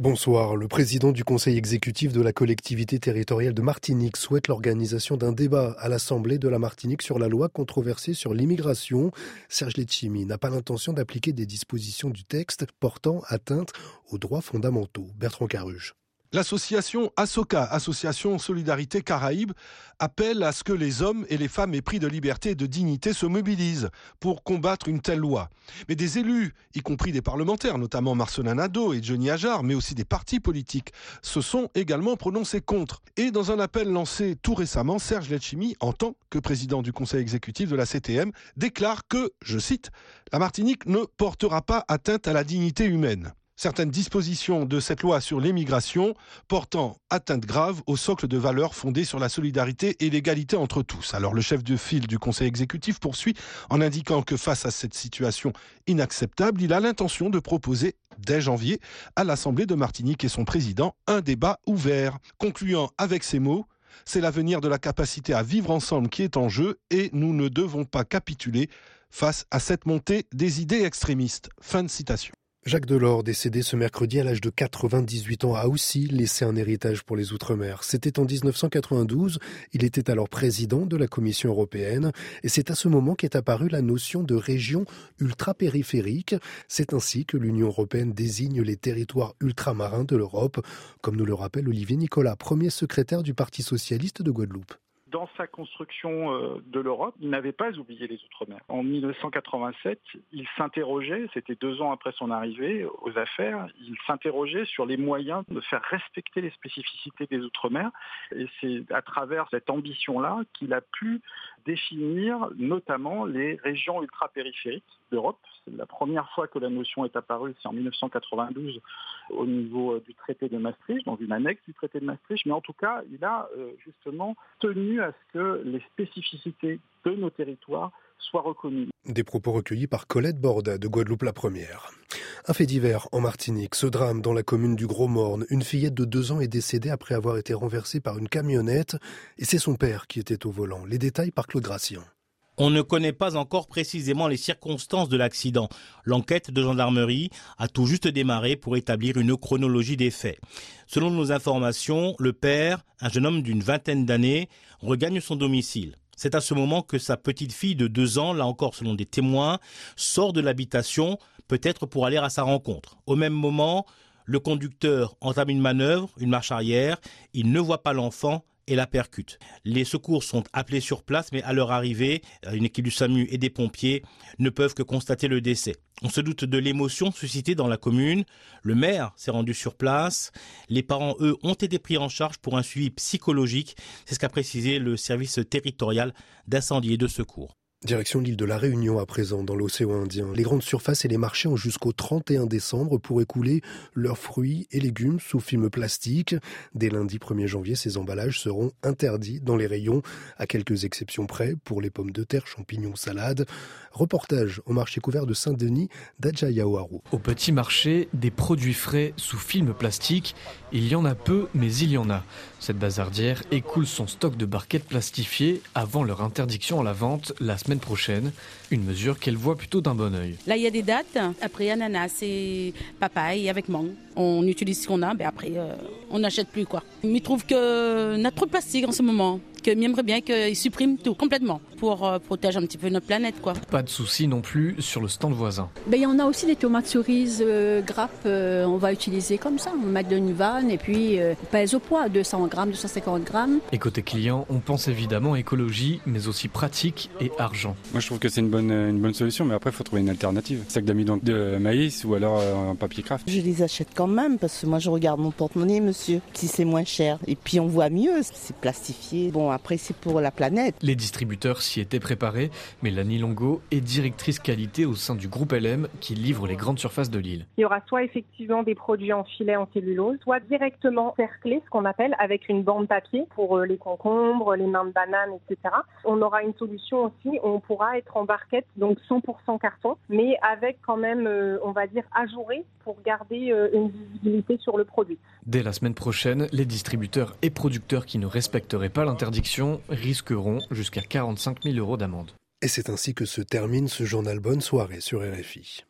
Bonsoir. Le président du conseil exécutif de la collectivité territoriale de Martinique souhaite l'organisation d'un débat à l'Assemblée de la Martinique sur la loi controversée sur l'immigration. Serge Letchimi n'a pas l'intention d'appliquer des dispositions du texte portant atteinte aux droits fondamentaux. Bertrand Caruge. L'association ASOCA, Association Solidarité Caraïbe, appelle à ce que les hommes et les femmes épris de liberté et de dignité se mobilisent pour combattre une telle loi. Mais des élus, y compris des parlementaires, notamment Marcelin Nadeau et Johnny Ajar, mais aussi des partis politiques, se sont également prononcés contre. Et dans un appel lancé tout récemment, Serge Letchimi, en tant que président du conseil exécutif de la CTM, déclare que, je cite, la Martinique ne portera pas atteinte à la dignité humaine certaines dispositions de cette loi sur l'immigration portant atteinte grave au socle de valeurs fondées sur la solidarité et l'égalité entre tous. Alors le chef de file du Conseil exécutif poursuit en indiquant que face à cette situation inacceptable, il a l'intention de proposer dès janvier à l'Assemblée de Martinique et son président un débat ouvert, concluant avec ces mots c'est l'avenir de la capacité à vivre ensemble qui est en jeu et nous ne devons pas capituler face à cette montée des idées extrémistes. Fin de citation. Jacques Delors, décédé ce mercredi à l'âge de 98 ans, a aussi laissé un héritage pour les Outre-mer. C'était en 1992, il était alors président de la Commission européenne, et c'est à ce moment qu'est apparue la notion de région ultra-périphérique. C'est ainsi que l'Union européenne désigne les territoires ultramarins de l'Europe, comme nous le rappelle Olivier Nicolas, premier secrétaire du Parti socialiste de Guadeloupe dans sa construction euh, de l'Europe, il n'avait pas oublié les Outre-mer. En 1987, il s'interrogeait, c'était deux ans après son arrivée aux affaires, il s'interrogeait sur les moyens de faire respecter les spécificités des Outre-mer. Et c'est à travers cette ambition-là qu'il a pu définir notamment les régions ultra-périphériques C'est la première fois que la notion est apparue, c'est en 1992 au niveau euh, du traité de Maastricht, dans une annexe du traité de Maastricht. Mais en tout cas, il a euh, justement tenu à ce que les spécificités de nos territoires soient reconnues. Des propos recueillis par Colette Borda de Guadeloupe la Première. Un fait divers en Martinique, ce drame dans la commune du Gros Morne. Une fillette de deux ans est décédée après avoir été renversée par une camionnette et c'est son père qui était au volant. Les détails par Claude Gratien. On ne connaît pas encore précisément les circonstances de l'accident. L'enquête de gendarmerie a tout juste démarré pour établir une chronologie des faits. Selon nos informations, le père, un jeune homme d'une vingtaine d'années, regagne son domicile. C'est à ce moment que sa petite fille de deux ans, là encore selon des témoins, sort de l'habitation, peut-être pour aller à sa rencontre. Au même moment, le conducteur entame une manœuvre, une marche arrière, il ne voit pas l'enfant et la percute. Les secours sont appelés sur place, mais à leur arrivée, une équipe du SAMU et des pompiers ne peuvent que constater le décès. On se doute de l'émotion suscitée dans la commune. Le maire s'est rendu sur place. Les parents, eux, ont été pris en charge pour un suivi psychologique. C'est ce qu'a précisé le service territorial d'incendie et de secours. Direction l'île de la Réunion à présent, dans l'océan Indien. Les grandes surfaces et les marchés ont jusqu'au 31 décembre pour écouler leurs fruits et légumes sous film plastique. Dès lundi 1er janvier, ces emballages seront interdits dans les rayons, à quelques exceptions près, pour les pommes de terre, champignons, salades. Reportage au marché couvert de Saint-Denis d'Adjayaoharu. Au petit marché, des produits frais sous film plastique. Il y en a peu, mais il y en a. Cette bazardière écoule son stock de barquettes plastifiées avant leur interdiction à la vente la semaine prochaine. Une mesure qu'elle voit plutôt d'un bon oeil. Là, il y a des dates. Après, ananas et papaye avec mangue. On utilise ce qu'on a, mais après, euh, on n'achète plus. quoi. Il trouve qu'on a trop de plastique en ce moment que j'aimerais bien qu'ils suppriment tout complètement pour euh, protéger un petit peu notre planète. Quoi. Pas de souci non plus sur le stand voisin. Ben, il y en a aussi des tomates cerises euh, grappes, euh, on va utiliser comme ça. On va mettre de une vanne et puis pèse au poids, 200 grammes, 250 grammes. Et côté client, on pense évidemment écologie, mais aussi pratique et argent. Moi je trouve que c'est une bonne, une bonne solution, mais après il faut trouver une alternative. Sac d'amidon de maïs ou alors un papier craft. Je les achète quand même parce que moi je regarde mon porte-monnaie, monsieur, si c'est moins cher. Et puis on voit mieux, c'est plastifié. Bon, après c'est pour la planète. Les distributeurs s'y étaient préparés, mais Lani Longo est directrice qualité au sein du groupe LM qui livre les grandes surfaces de l'île. Il y aura soit effectivement des produits en filet en cellulose, soit directement cerclés, ce qu'on appelle avec une bande papier pour euh, les concombres, les mains de banane, etc. On aura une solution aussi, on pourra être en barquette, donc 100% carton, mais avec quand même, euh, on va dire, ajouré pour garder euh, une visibilité sur le produit. Dès la semaine prochaine, les distributeurs et producteurs qui ne respecteraient pas l'interdiction risqueront jusqu'à 45 000 euros d'amende. Et c'est ainsi que se termine ce journal Bonne soirée sur RFI.